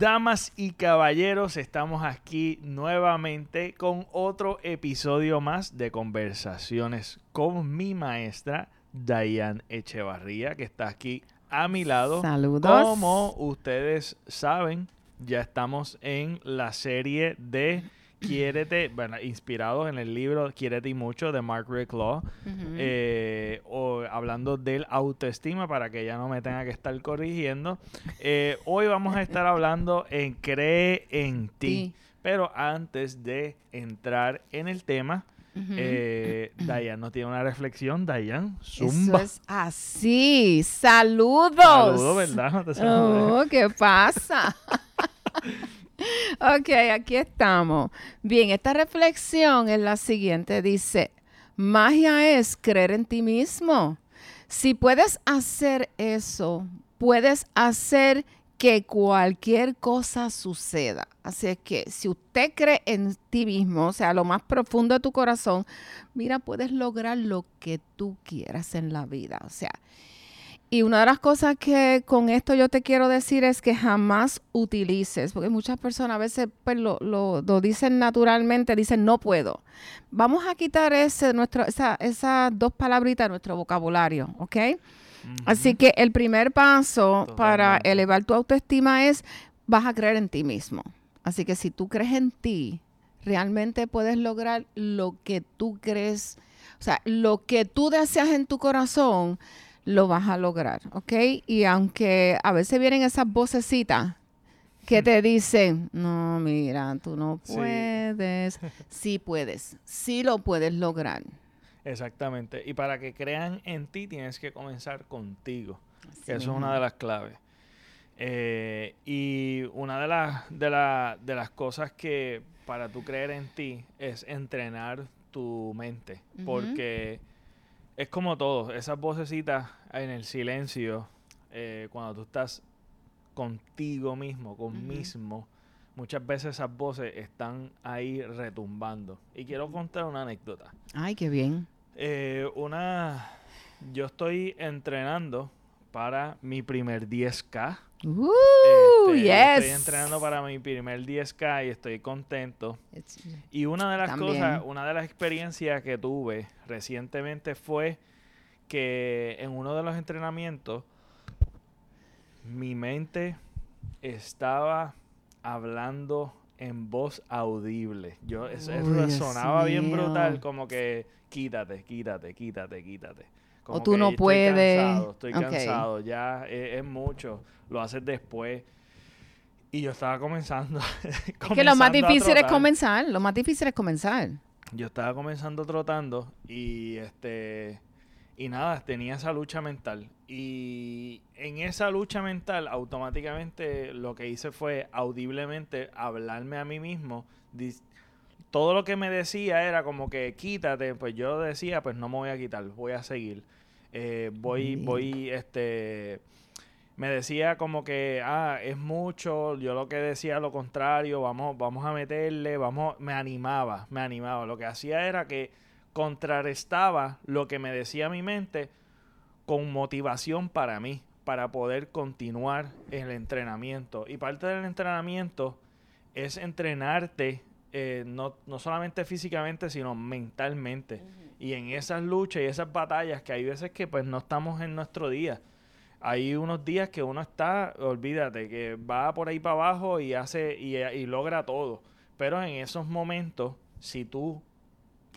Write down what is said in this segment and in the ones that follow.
Damas y caballeros, estamos aquí nuevamente con otro episodio más de conversaciones con mi maestra Dayan Echevarría, que está aquí a mi lado. Saludos. Como ustedes saben, ya estamos en la serie de Quiérete, bueno, inspirados en el libro Quiérete y mucho de Mark Rick Law, eh, o hablando del autoestima para que ya no me tenga que estar corrigiendo. Eh, hoy vamos a estar hablando en Cree en ti. Sí. Pero antes de entrar en el tema, eh, Dayan nos tiene una reflexión. Dayan, zumba. Eso es así. Saludos. Saludos, ¿verdad? No te. Oh, ¿qué pasa? ok, aquí estamos. Bien, esta reflexión es la siguiente. Dice, magia es creer en ti mismo. Si puedes hacer eso, puedes hacer que cualquier cosa suceda. Así es que si usted cree en ti mismo, o sea, lo más profundo de tu corazón, mira, puedes lograr lo que tú quieras en la vida. O sea, y una de las cosas que con esto yo te quiero decir es que jamás utilices, porque muchas personas a veces pues, lo, lo- lo dicen naturalmente, dicen no puedo. Vamos a quitar ese, nuestro, esa- esas dos palabritas de nuestro vocabulario, ¿ok? Así que el primer paso para elevar tu autoestima es vas a creer en ti mismo. Así que si tú crees en ti, realmente puedes lograr lo que tú crees, o sea, lo que tú deseas en tu corazón, lo vas a lograr, ¿ok? Y aunque a veces vienen esas vocecitas que te dicen, no, mira, tú no puedes, sí puedes, sí lo puedes lograr. Exactamente. Y para que crean en ti, tienes que comenzar contigo. Así que eso es una de las claves. Eh, y una de las, de, la- de las cosas que para tú creer en ti es entrenar tu mente. Porque es como todo, esas vocecitas en el silencio, eh, cuando tú estás contigo mismo, con mismo, muchas veces esas voces están ahí retumbando. Y quiero contar una anécdota. Ay, qué bien. Eh, una. Yo estoy entrenando para mi primer 10K. Uh, Este, yes. Estoy entrenando para mi primer 10K y estoy contento. It's- Y una de las También. cosas, una de las experiencias que tuve recientemente fue que en uno de los entrenamientos mi mente estaba hablando en voz audible. Yo eso, eso sonaba bien brutal, como que quítate, quítate, quítate, quítate. Como tú que no estoy puedes. cansado, estoy cansado, ya es, es mucho, lo haces después. Y yo estaba comenzando. Es que lo más difícil es comenzar. Lo más difícil es comenzar. Yo estaba comenzando trotando y este y nada, tenía esa lucha mental. Y en esa lucha mental, automáticamente lo que hice fue audiblemente hablarme a mí mismo. Todo lo que me decía era como que quítate, pues yo decía, pues no me voy a quitar, voy a seguir. Eh, voy, voy, este, me decía como que, ah, es mucho, yo lo que decía lo contrario, vamos, vamos a meterle, vamos, me animaba, me animaba. Lo que hacía era que contrarrestaba lo que me decía mi mente con motivación para mí, para poder continuar el entrenamiento. Y parte del entrenamiento es entrenarte, eh, no, no solamente físicamente, sino mentalmente. Y en esas luchas y esas batallas que hay veces que pues no estamos en nuestro día. Hay unos días que uno está, olvídate, que va por ahí para abajo y hace y, y logra todo. Pero en esos momentos, si tú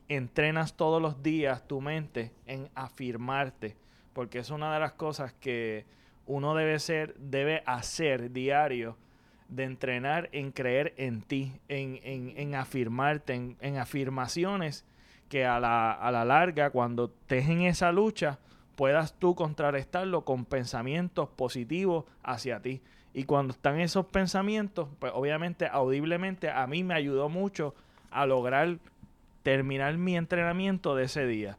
entrenas todos los días tu mente en afirmarte, porque es una de las cosas que uno debe ser, debe hacer diario, de entrenar en creer en ti, en, en, en afirmarte, en, en afirmaciones que a la, a la larga, cuando estés en esa lucha, puedas tú contrarrestarlo con pensamientos positivos hacia ti. Y cuando están esos pensamientos, pues obviamente audiblemente a mí me ayudó mucho a lograr terminar mi entrenamiento de ese día.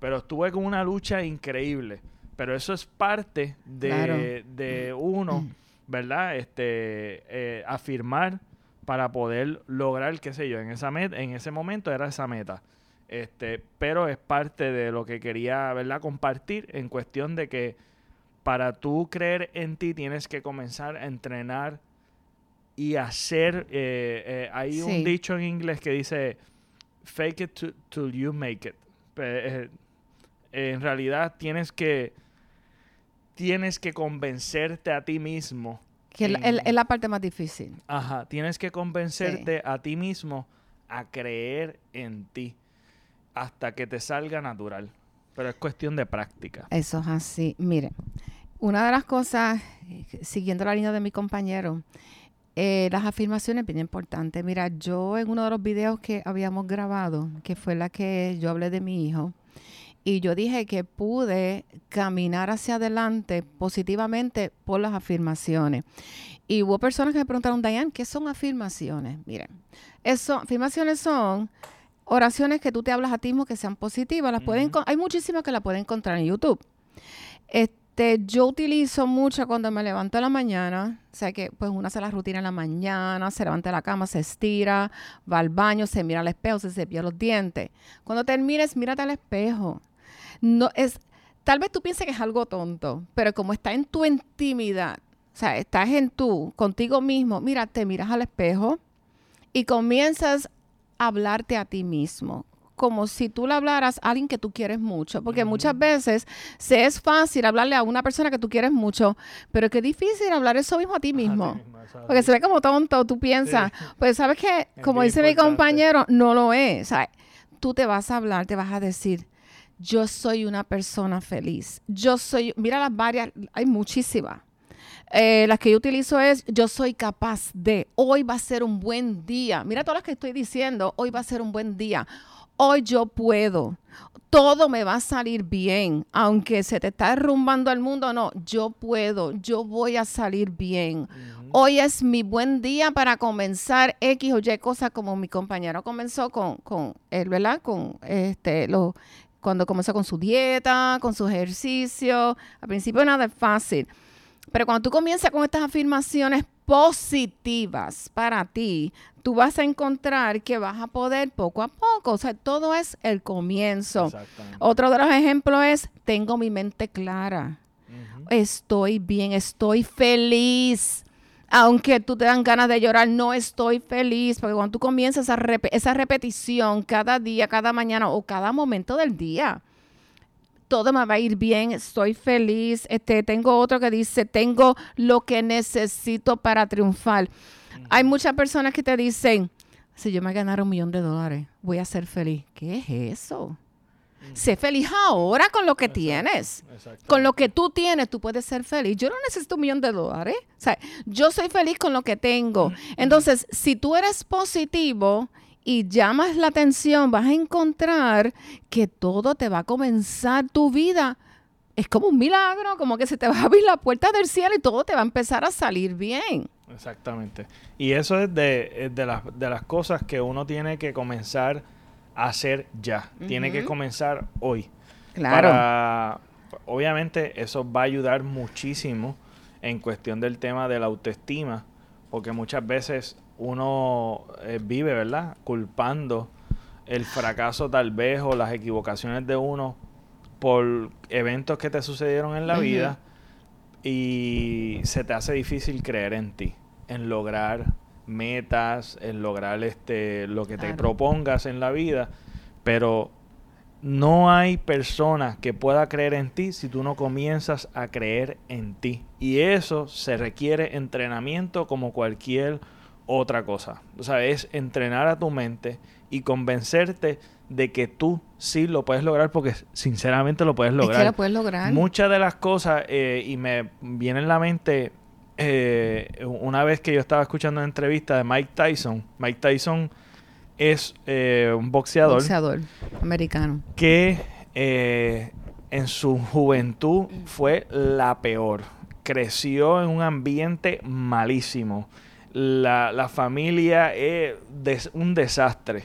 Pero estuve con una lucha increíble. Pero eso es parte de, Claro. de uno, ¿verdad? Este, eh, afirmar para poder lograr, qué sé yo, en esa meta, en ese momento era esa meta. Este, pero es parte de lo que quería, ¿verdad? Compartir en cuestión de que para tú creer en ti tienes que comenzar a entrenar y hacer, eh, eh, hay Sí. un dicho en inglés que dice, fake it till you make it. Eh, en realidad tienes que, tienes que convencerte a ti mismo. Que es la- es parte más difícil. Ajá, tienes que convencerte a ti mismo a creer en ti hasta que te salga natural. Pero es cuestión de práctica. Eso es así. Mire, una de las cosas, eh, siguiendo la línea de mi compañero, eh, las afirmaciones bien importantes. Mira, yo en uno de los videos que habíamos grabado, que fue la que yo hablé de mi hijo, y yo dije que pude caminar hacia adelante positivamente por las afirmaciones. Y hubo personas que me preguntaron, Diane, ¿qué son afirmaciones? Miren, eso, afirmaciones son oraciones que tú te hablas a ti mismo que sean positivas. Las pueden, hay muchísimas que las pueden encontrar en YouTube. Este, yo utilizo mucho cuando me levanto en la mañana, o sea que pues uno hace la rutina en la mañana, se levanta de la cama, se estira, va al baño, se mira al espejo, se cepilla los dientes. Cuando termines, mírate al espejo. No es, tal vez tú pienses que es algo tonto, pero como está en tu intimidad, o sea, estás en tú, contigo mismo, mira, te miras al espejo y comienzas a hablarte a ti mismo, como si tú le hablaras a alguien que tú quieres mucho, porque muchas veces se es fácil hablarle a una persona que tú quieres mucho, pero qué difícil hablar eso mismo a ti mismo. Porque se ve como tonto, tú piensas, pues sabes que, como dice mi compañero, no lo es. O sea, tú te vas a hablar, te vas a decir, yo soy una persona feliz. Yo soy, mira las varias, hay muchísimas. Eh, las que yo utilizo es, yo soy capaz de, hoy va a ser un buen día. Mira todas las que estoy diciendo, hoy va a ser un buen día. Hoy yo puedo. Todo me va a salir bien. Aunque se te está derrumbando el mundo, no, yo puedo. Yo voy a salir bien. Hoy es mi buen día para comenzar X o Y cosas como mi compañero comenzó con, con él, ¿verdad? Con este, lo, cuando comenzó con su dieta, con su ejercicio. Al principio nada es fácil. Pero cuando tú comienzas con estas afirmaciones positivas para ti, tú vas a encontrar que vas a poder poco a poco. O sea, todo es el comienzo. Otro de los ejemplos es, tengo mi mente clara estoy bien, estoy feliz. Aunque tú te dan ganas de llorar, no estoy feliz, porque cuando tú comienzas rep- esa repetición cada día, cada mañana o cada momento del día, todo me va a ir bien, estoy feliz. Este, tengo otro que dice, tengo lo que necesito para triunfar. Hay muchas personas que te dicen, si yo me ganara un millón de dólares, voy a ser feliz. ¿Qué es eso? Sé feliz ahora con lo que Exacto. tienes. Con lo que tú tienes, tú puedes ser feliz. Yo no necesito un millón de dólares. O sea, yo soy feliz con lo que tengo. Entonces, si tú eres positivo y llamas la atención, vas a encontrar que todo te va a comenzar tu vida. Es como un milagro, como que se te va a abrir la puerta del cielo y todo te va a empezar a salir bien. Exactamente. Y eso es de, de, las, de las cosas que uno tiene que comenzar hacer ya. Tiene que comenzar hoy. Claro. Para, obviamente eso va a ayudar muchísimo en cuestión del tema de la autoestima, porque muchas veces uno eh, vive, ¿verdad? Culpando el fracaso tal vez o las equivocaciones de uno por eventos que te sucedieron en la vida y se te hace difícil creer en ti, en lograr metas, en lograr este lo que te propongas en la vida, pero no hay persona que pueda creer en ti si tú no comienzas a creer en ti. Y eso se requiere entrenamiento como cualquier otra cosa. O sea, es entrenar a tu mente y convencerte de que tú sí lo puedes lograr porque sinceramente lo puedes Es lograr. que lo puedes lograr. Muchas de las cosas, eh, y me viene en la mente eh, una vez que yo estaba escuchando una entrevista de Mike Tyson. Mike Tyson es eh, un boxeador, Boxeador americano. que eh, en su juventud fue la peor. Creció en un ambiente malísimo. La, la familia es des- un desastre.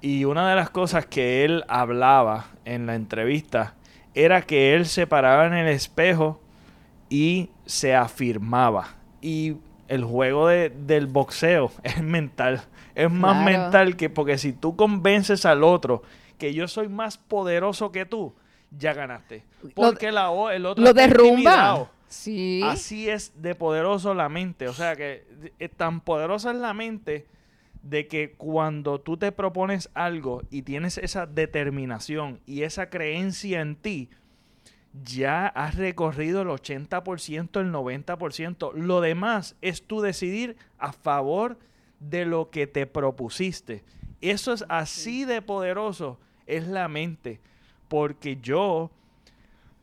Y una de las cosas que él hablaba en la entrevista era que él se paraba en el espejo y se afirmaba. Y el juego de- del boxeo es mental. Es más Claro. mental que porque si tú convences al otro que yo soy más poderoso que tú, ya ganaste. Porque la o- el otro lo derrumba. Sí. Así es de poderoso la mente. O sea que es tan poderosa es la mente de que cuando tú te propones algo y tienes esa determinación y esa creencia en ti, ya has recorrido el 80%, el 90%. Lo demás es tú decidir a favor de lo que te propusiste. Eso es así de poderoso, es la mente. Porque yo,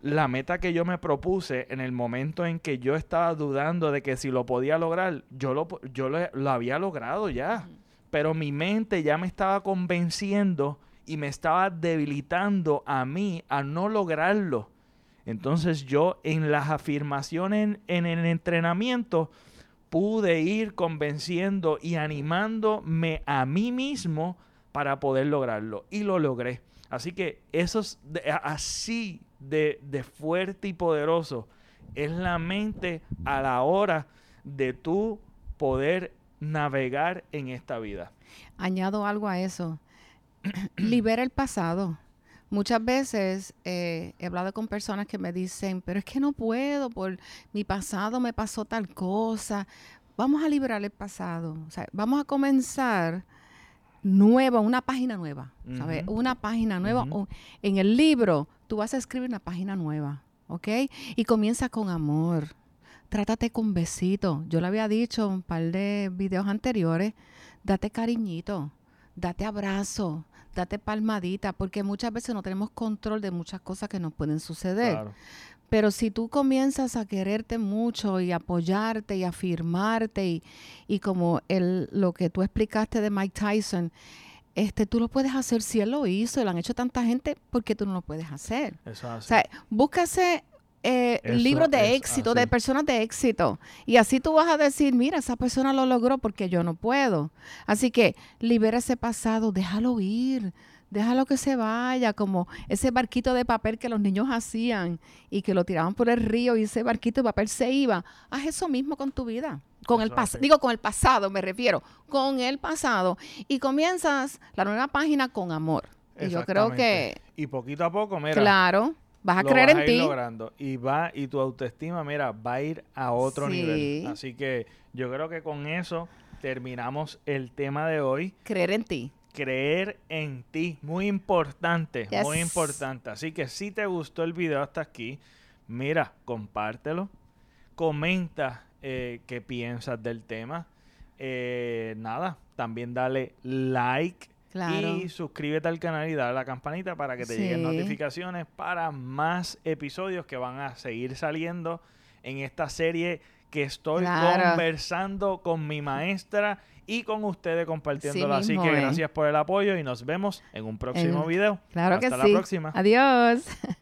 la meta que yo me propuse en el momento en que yo estaba dudando de que si lo podía lograr, yo lo, yo lo, había logrado ya. Pero mi mente ya me estaba convenciendo y me estaba debilitando a mí a no lograrlo. Entonces yo en las afirmaciones en el entrenamiento pude ir convenciendo y animándome a mí mismo para poder lograrlo. Y lo logré. Así que eso es así de, de, fuerte y poderoso es la mente a la hora de tú poder navegar en esta vida. Añado algo a eso. Libera el pasado. Muchas veces eh, he hablado con personas que me dicen, pero es que no puedo, por mi pasado me pasó tal cosa. Vamos a liberar el pasado. O sea, vamos a comenzar nueva, una página nueva, ¿sabes? Una página nueva. En el libro, tú vas a escribir una página nueva, ¿ok? Y comienza con amor. Trátate con besito. Yo le había dicho un par de videos anteriores, date cariñito, date abrazo, date palmadita, porque muchas veces no tenemos control de muchas cosas que nos pueden suceder. Pero si tú comienzas a quererte mucho y apoyarte y afirmarte y, y como el, lo que tú explicaste de Mike Tyson, este, tú lo puedes hacer si él lo hizo, lo han hecho tanta gente, porque tú no lo puedes hacer? Eso O sea, búscase eh, libros de éxito, de personas de éxito. Y así tú vas a decir, mira, esa persona lo logró porque yo no puedo. Así que libera ese pasado, déjalo ir, déjalo que se vaya, como ese barquito de papel que los niños hacían y que lo tiraban por el río y ese barquito de papel se iba. Haz eso mismo con tu vida. Con el pasado, digo con el pasado, me refiero, con el pasado. Y comienzas la nueva página con amor. Y yo creo que... Y poquito a poco, mira. Claro Vas a creer en ti. logrando. Y va, y tu autoestima, mira, va a ir a otro nivel. Así que yo creo que con eso terminamos el tema de hoy. Creer en ti. Creer en ti. Muy importante, muy importante. Así que si te gustó el video hasta aquí, mira, compártelo. Comenta eh, qué piensas del tema. Eh, nada, también dale like y suscríbete al canal y dale a la campanita para que te lleguen notificaciones para más episodios que van a seguir saliendo en esta serie que estoy conversando con mi maestra y con ustedes compartiéndolo. Así que gracias por el apoyo y nos vemos en un próximo video. Claro Hasta que la próxima. Adiós.